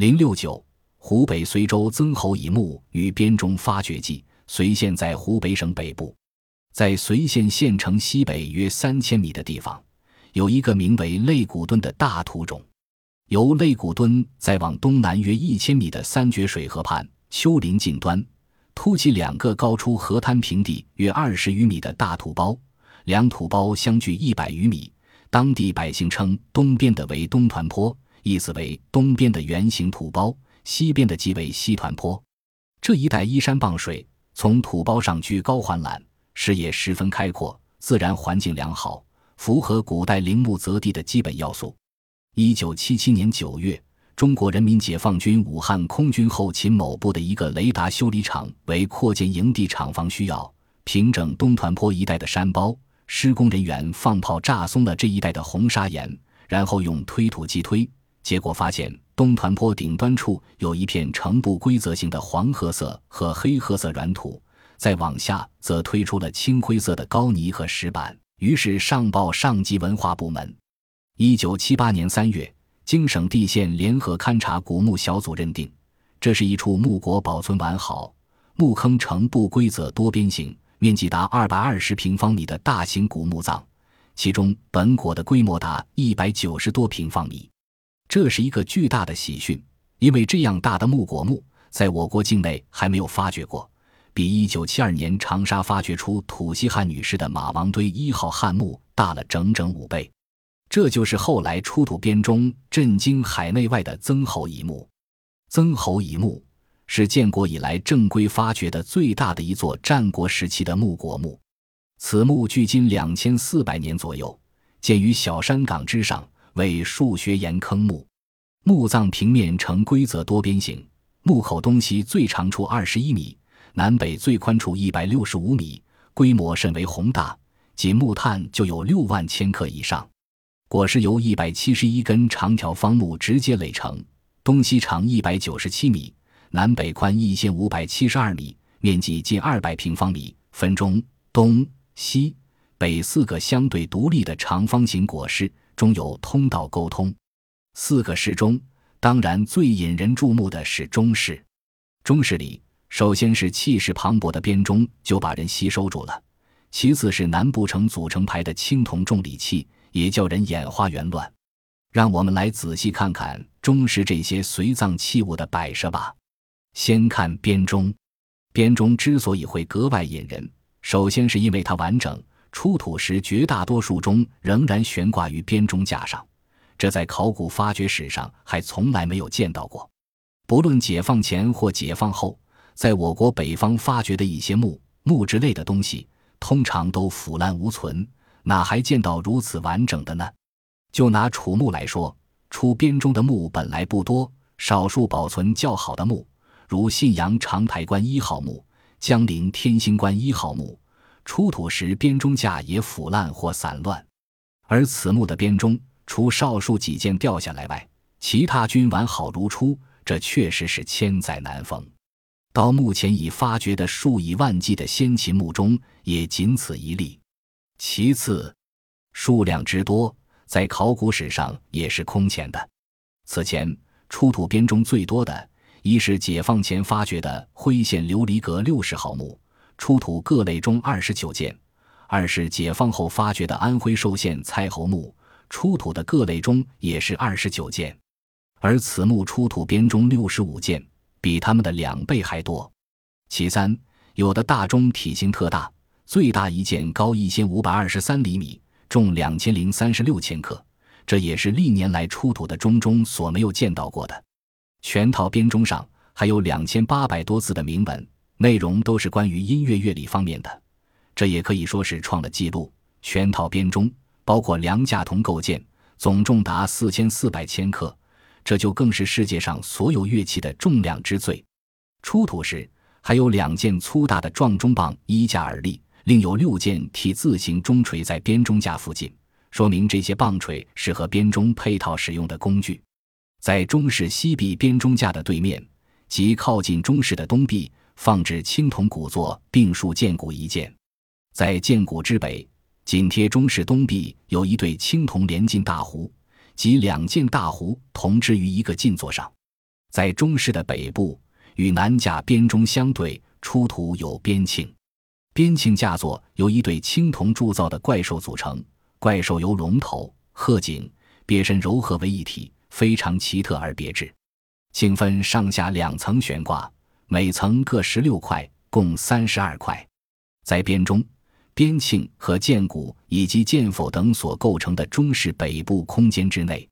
零六九，湖北随州曾侯乙墓与编钟发掘记。随县在湖北省北部，在随县县城西北约三千米的地方，有一个名为肋骨墩的大土冢。由肋骨墩再往东南约一千米的三绝水河畔丘陵近端，凸起两个高出河滩平地约二十余米的大土包，两土包相距一百余米。当地百姓称东边的为东团坡，意思为东边的圆形土包，西边的即为西团坡。这一带依山傍水。从土包上居高环览，视野十分开阔，自然环境良好，符合古代陵墓择地的基本要素。一九七七年九月，中国人民解放军武汉空军后勤某部的一个雷达修理厂为扩建营地厂房需要，平整东团坡一带的山包。施工人员放炮炸松了这一带的红砂岩，然后用推土机推，结果发现。东团坡顶端处有一片呈不规则形的黄褐色和黑褐色软土，再往下则推出了青灰色的高泥和石板。于是上报上级文化部门。一九七八年三月，经省地县联合勘察古墓小组认定，这是一处墓椁保存完好、墓坑呈不规则多边形、面积达二百二十平方米的大型古墓葬，其中本椁的规模达一百九十多平方米。这是一个巨大的喜讯，因为这样大的木椁墓在我国境内还没有发掘过，比1972年长沙发掘出土西汉女士的马王堆一号汉墓大了整整五倍。这就是后来出土编钟震惊海内外的曾侯乙墓。曾侯乙墓是建国以来正规发掘的最大的一座战国时期的木椁墓，此墓距今两千四百年左右，建于小山岗之上。为数学岩坑墓，墓葬平面呈规则多边形，墓口东西最长处二十一米，南北最宽处一百六十五米，规模甚为宏大，仅木炭就有六万千克以上。椁是由一百七十一根长条方木直接垒成，东西长一百九十七米，南北宽一千五百七十二米，面积近二百平方米，分中、东、西、北四个相对独立的长方形椁室。中有通道沟通，四个室中，当然最引人注目的是中室。中室里，首先是气势磅礴的编钟，就把人吸收住了；其次是难不成组成排的青铜重礼器，也叫人眼花缭乱。让我们来仔细看看中室这些随葬器物的摆设吧。先看编钟，编钟之所以会格外引人，首先是因为它完整。出土时，绝大多数中仍然悬挂于编钟架上，这在考古发掘史上还从来没有见到过。不论解放前或解放后，在我国北方发掘的一些墓木之类的东西，通常都腐烂无存，哪还见到如此完整的呢？就拿楚墓来说，出编钟的墓本来不多，少数保存较好的墓，如信阳长台关一号墓、江陵天星关一号墓。出土时，编钟架也腐烂或散乱，而此墓的编钟，除少数几件掉下来外，其他均完好如初。这确实是千载难逢。到目前已发掘的数以万计的先秦墓中，也仅此一例。其次，数量之多，在考古史上也是空前的。此前出土编钟最多的，一是解放前发掘的徽县琉璃阁六十号墓。出土各类钟二十九件，二是解放后发掘的安徽寿县蔡侯墓出土的各类钟也是二十九件，而此墓出土编钟六十五件，比他们的两倍还多。其三，有的大钟体型特大，最大一件高一千五百二十三厘米，重两千零三十六千克，这也是历年来出土的钟中所没有见到过的。全套编钟上还有两千八百多字的铭文。内容都是关于音乐乐理方面的，这也可以说是创了纪录。全套编钟包括梁架铜构件，总重达四千四百千克，这就更是世界上所有乐器的重量之最。出土时还有两件粗大的撞钟棒依架而立，另有六件 T 字形钟锤在编钟架附近，说明这些棒槌是和编钟配套使用的工具。在中室西壁编钟架的对面，即靠近中室的东壁。放置青铜古座并竖剑骨一件，在剑骨之北，紧贴中室东壁有一对青铜连襟大壶，及两件大壶同置于一个进座上。在中室的北部，与南架编钟相对，出土有编磬。编磬架座由一对青铜铸造的怪兽组成，怪兽由龙头、鹤颈、鳖身柔合为一体，非常奇特而别致。磬分上下两层悬挂，每层各十六块，共三十二块。在编钟、编磬和剑鼓以及剑否等所构成的中式北部空间之内，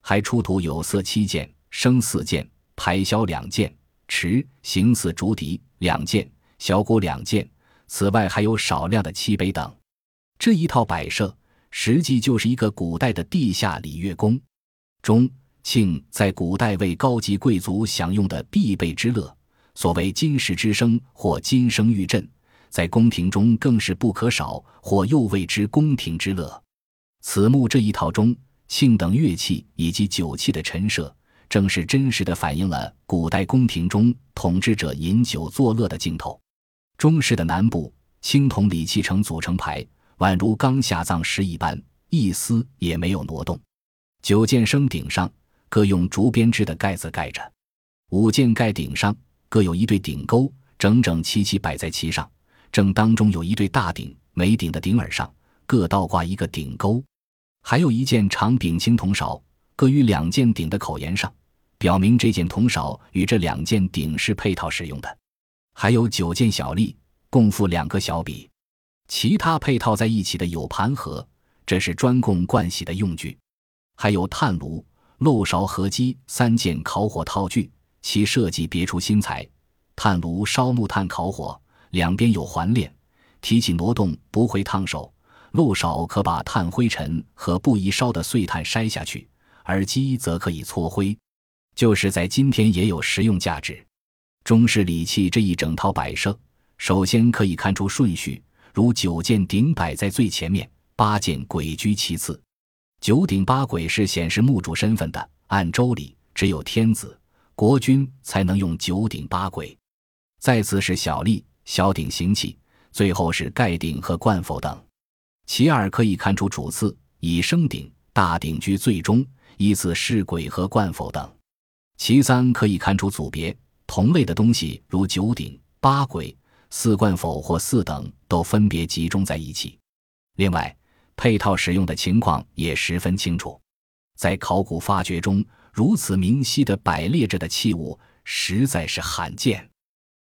还出土有色七件。生四件，排箫两件，持形似竹笛两件，小鼓两件。此外还有少量的漆杯等。这一套摆设实际就是一个古代的地下礼乐宫。钟、磬在古代为高级贵族享用的必备之乐，所谓金石之声或金声玉振，在宫廷中更是不可少，或又谓之宫廷之乐。此幕这一套钟、磬等乐器以及酒器的陈设。正是真实的反映了古代宫廷中统治者饮酒作乐的镜头。中室的南部，青铜礼器成组成排，宛如刚下葬时一般，一丝也没有挪动。九件升顶上各用竹编织的盖子盖着，五件盖顶上各有一对顶钩，整整齐齐摆在其上。正当中有一对大鼎，每顶的顶耳上各倒挂一个顶钩，还有一件长柄青铜勺，各于两件顶的口沿上。表明这件铜勺与这两件鼎是配套使用的，还有九件小笠，共附两个小笔。其他配套在一起的有盘盒，这是专供盥洗的用具；还有炭炉、漏勺、合机三件烤火套具，其设计别出心裁。炭炉烧木炭烤火，两边有环链，提起挪动不会烫手；漏勺可把炭灰尘和不宜烧的碎炭筛下去，而机则可以搓灰。就是在今天也有实用价值。中式礼器这一整套摆设，首先可以看出顺序，如九件鼎摆在最前面，八件簋居其次。九鼎八簋是显示墓主身份的，按周礼，只有天子、国君才能用九鼎八簋。再次是小吏、小鼎行器，最后是盖鼎和冠否等。其二可以看出主次，以升鼎、大鼎居最终，依次是簋和冠否等。其三可以看出组别，同类的东西如九鼎、八簋、四冠否或四等，都分别集中在一起。另外，配套使用的情况也十分清楚。在考古发掘中，如此明晰的摆列着的器物，实在是罕见。